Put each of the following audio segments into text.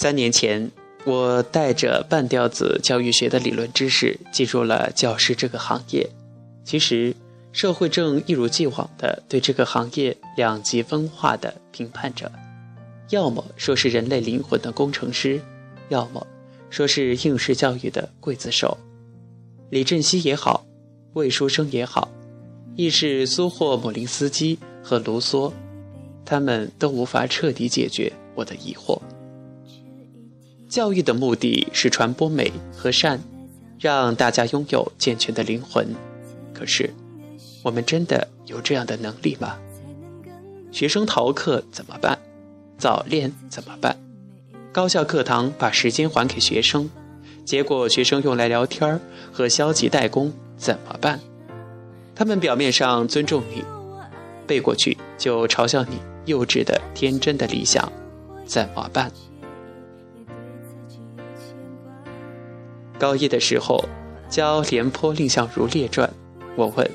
三年前，我带着半吊子教育学的理论知识进入了教师这个行业。其实，社会正一如既往地对这个行业两极分化的评判着：要么说是人类灵魂的工程师，要么说是应试教育的刽子手。李振西也好，魏书生也好，亦是苏霍姆林斯基和卢梭，他们都无法彻底解决我的疑惑。教育的目的是传播美和善，让大家拥有健全的灵魂。可是，我们真的有这样的能力吗？学生逃课怎么办？早恋怎么办？高校课堂把时间还给学生，结果学生用来聊天和消极怠工怎么办？他们表面上尊重你，背过去就嘲笑你幼稚的天真的理想，怎么办？高一的时候教《廉颇蔺相如列传》。我问：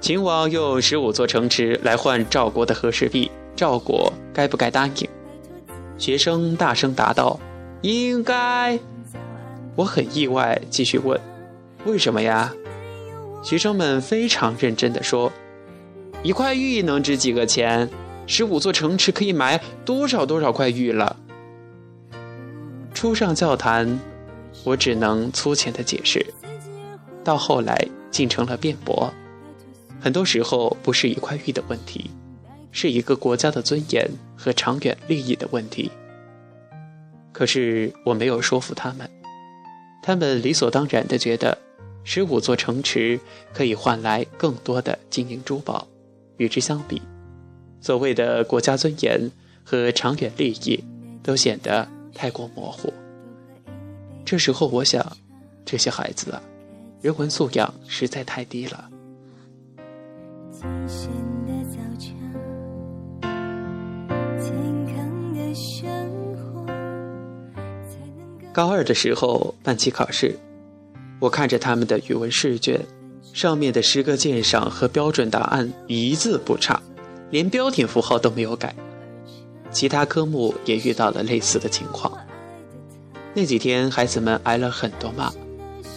秦王用十五座城池来换赵国的和氏璧，赵国该不该答应？学生大声答道：“应该。”我很意外，继续问：“为什么呀？”学生们非常认真地说：“一块玉能值几个钱？十五座城池可以买多少多少块玉了？”初上教坛，我只能粗浅的解释。到后来。竟成了辩驳，很多时候不是一块玉的问题，是一个国家的尊严和长远利益的问题。可是我没有说服他们，他们理所当然的觉得，十五座城池可以换来更多的金银珠宝。与之相比，所谓的国家尊严和长远利益都显得太过模糊。这时候，我想，这些孩子啊。人文素养实在太低了。高二的时候办期考试，我看着他们的语文试卷，上面的诗歌鉴赏和标准答案一字不差，连标点符号都没有改。其他科目也遇到了类似的情况。那几天，孩子们挨了很多骂，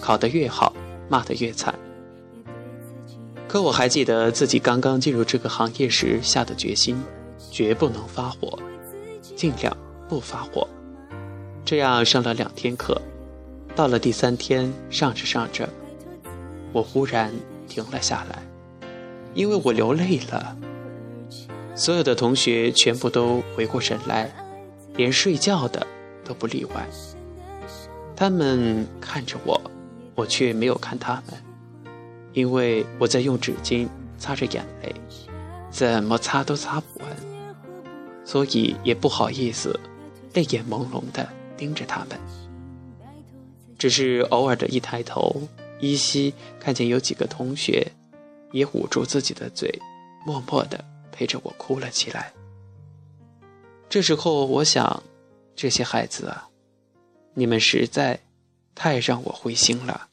考得越好。骂得越惨，可我还记得自己刚刚进入这个行业时下的决心，绝不能发火，尽量不发火。这样上了两天课，到了第三天上着上着，我忽然停了下来，因为我流泪了。所有的同学全部都回过神来，连睡觉的都不例外。他们看着我。我却没有看他们，因为我在用纸巾擦着眼泪，怎么擦都擦不完，所以也不好意思，泪眼朦胧地盯着他们。只是偶尔的一抬头，依稀看见有几个同学也捂住自己的嘴，默默地陪着我哭了起来。这时候，我想，这些孩子啊，你们实在……太让我灰心了。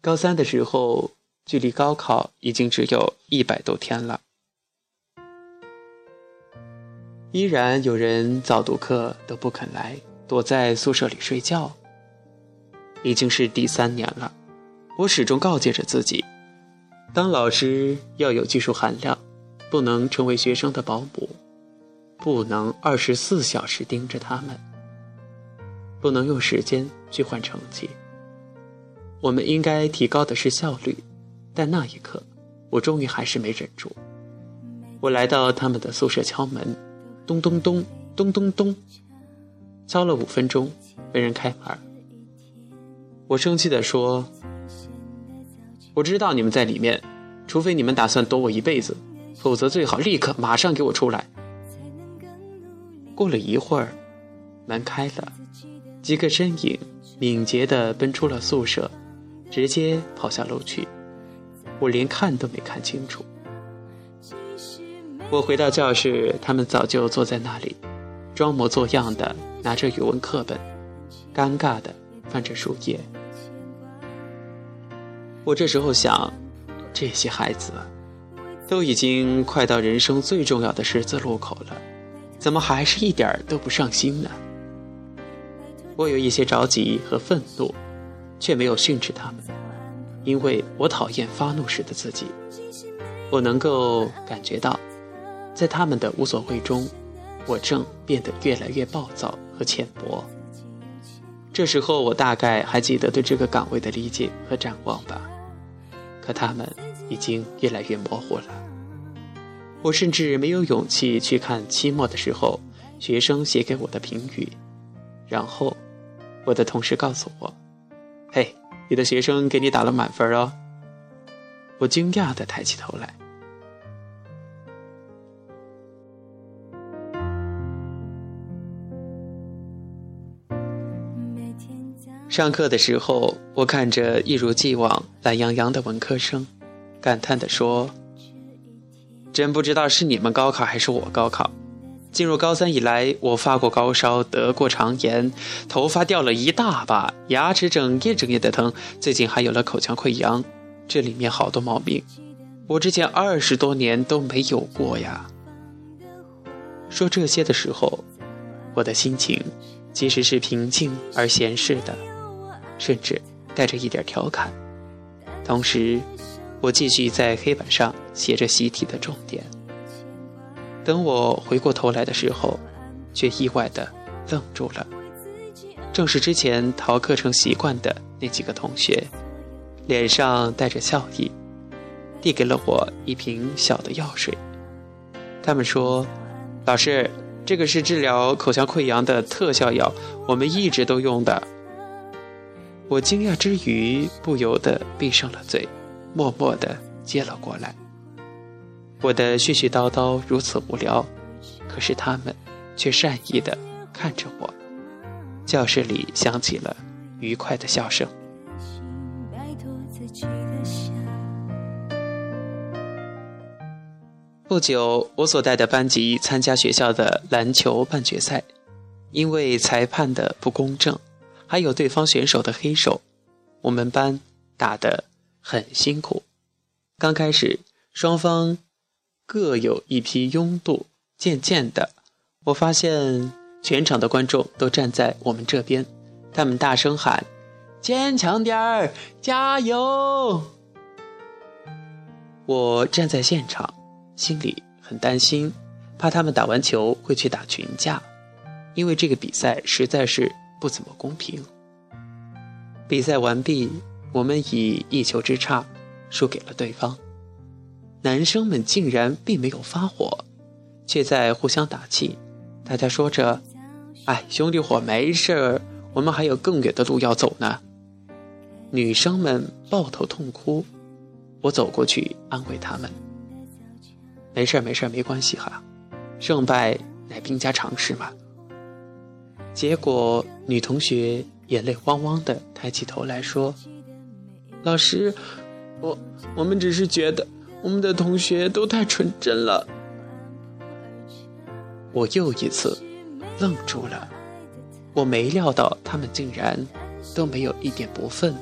高三的时候，距离高考已经只有一百多天了，依然有人早读课都不肯来，躲在宿舍里睡觉。已经是第三年了，我始终告诫着自己，当老师要有技术含量，不能成为学生的保姆，不能二十四小时盯着他们。不能用时间去换成绩。我们应该提高的是效率，但那一刻，我终于还是没忍住。我来到他们的宿舍敲门，咚咚咚，咚咚咚，敲了五分钟，没人开门。我生气地说：“我知道你们在里面，除非你们打算躲我一辈子，否则最好立刻马上给我出来。”过了一会儿，门开了。几个身影敏捷地奔出了宿舍，直接跑下楼去。我连看都没看清楚。我回到教室，他们早就坐在那里，装模作样的拿着语文课本，尴尬的翻着书页。我这时候想，这些孩子都已经快到人生最重要的十字路口了，怎么还是一点儿都不上心呢？我有一些着急和愤怒，却没有训斥他们，因为我讨厌发怒时的自己。我能够感觉到，在他们的无所谓中，我正变得越来越暴躁和浅薄。这时候，我大概还记得对这个岗位的理解和展望吧，可他们已经越来越模糊了。我甚至没有勇气去看期末的时候学生写给我的评语，然后。我的同事告诉我：“嘿，你的学生给你打了满分哦。”我惊讶的抬起头来。上课的时候，我看着一如既往懒洋洋的文科生，感叹的说：“真不知道是你们高考还是我高考。”进入高三以来，我发过高烧，得过肠炎，头发掉了一大把，牙齿整夜整夜的疼，最近还有了口腔溃疡，这里面好多毛病，我之前二十多年都没有过呀。说这些的时候，我的心情其实是平静而闲适的，甚至带着一点调侃。同时，我继续在黑板上写着习题的重点。等我回过头来的时候，却意外的愣住了。正是之前逃课成习惯的那几个同学，脸上带着笑意，递给了我一瓶小的药水。他们说：“老师，这个是治疗口腔溃疡的特效药，我们一直都用的。”我惊讶之余，不由得闭上了嘴，默默的接了过来。我的絮絮叨叨如此无聊，可是他们却善意的看着我。教室里响起了愉快的笑声。不久，我所带的班级参加学校的篮球半决赛，因为裁判的不公正，还有对方选手的黑手，我们班打得很辛苦。刚开始，双方。各有一批拥堵，渐渐的，我发现全场的观众都站在我们这边，他们大声喊：“坚强点儿，加油！”我站在现场，心里很担心，怕他们打完球会去打群架，因为这个比赛实在是不怎么公平。比赛完毕，我们以一球之差输给了对方。男生们竟然并没有发火，却在互相打气。大家说着：“哎，兄弟伙，没事儿，我们还有更远的路要走呢。”女生们抱头痛哭。我走过去安慰他们：“没事儿，没事儿，没关系哈，胜败乃兵家常事嘛。”结果女同学眼泪汪汪的抬起头来说：“老师，我我们只是觉得……”我们的同学都太纯真了，我又一次愣住了。我没料到他们竟然都没有一点不忿，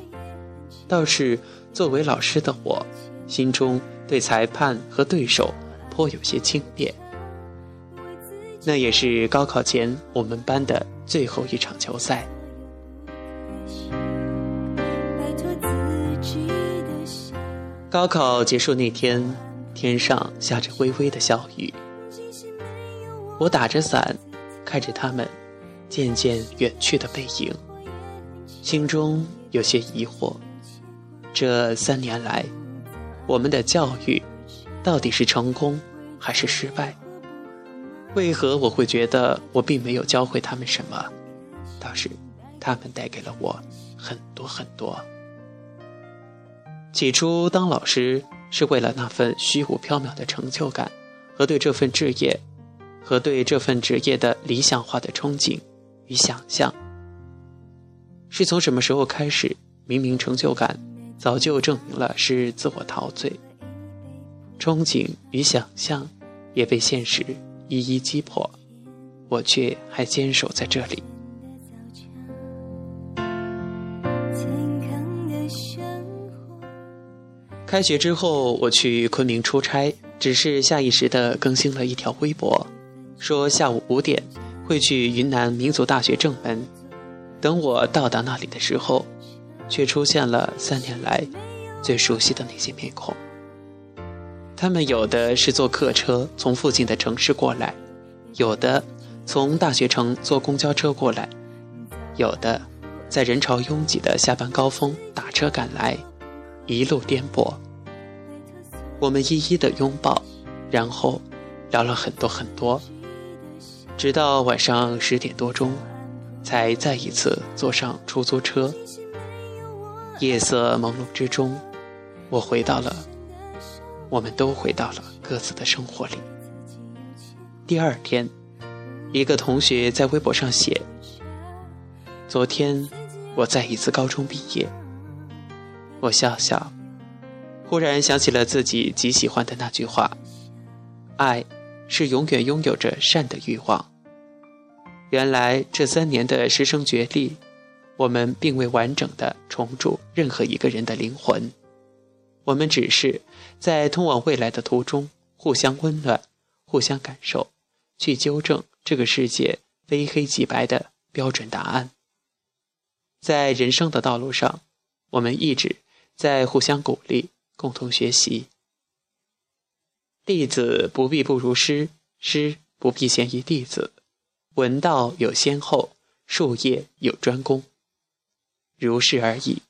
倒是作为老师的我，心中对裁判和对手颇有些轻蔑。那也是高考前我们班的最后一场球赛。高考结束那天，天上下着微微的小雨。我打着伞，看着他们渐渐远去的背影，心中有些疑惑：这三年来，我们的教育到底是成功还是失败？为何我会觉得我并没有教会他们什么？倒是他们带给了我很多很多。起初当老师是为了那份虚无缥缈的成就感，和对这份职业，和对这份职业的理想化的憧憬与想象。是从什么时候开始，明明成就感早就证明了是自我陶醉，憧憬与想象也被现实一一击破，我却还坚守在这里。开学之后，我去昆明出差，只是下意识地更新了一条微博。说下午五点会去云南民族大学正门。等我到达那里的时候，却出现了三年来最熟悉的那些面孔。他们有的是坐客车从附近的城市过来，有的从大学城坐公交车过来，有的在人潮拥挤的下班高峰打车赶来，一路颠簸。我们一一的拥抱，然后聊了很多很多，直到晚上十点多钟，才再一次坐上出租车。夜色朦胧之中，我回到了。我们都回到了各自的生活里。第二天，一个同学在微博上写：“昨天我再一次高中毕业。”我笑笑，忽然想起了自己极喜欢的那句话：“爱是永远拥有着善的欲望。”原来这三年的师生决力，我们并未完整的重铸任何一个人的灵魂。我们只是在通往未来的途中互相温暖，互相感受，去纠正这个世界非黑即白的标准答案。在人生的道路上，我们一直在互相鼓励，共同学习。弟子不必不如师，师不必先于弟子。闻道有先后，术业有专攻，如是而已。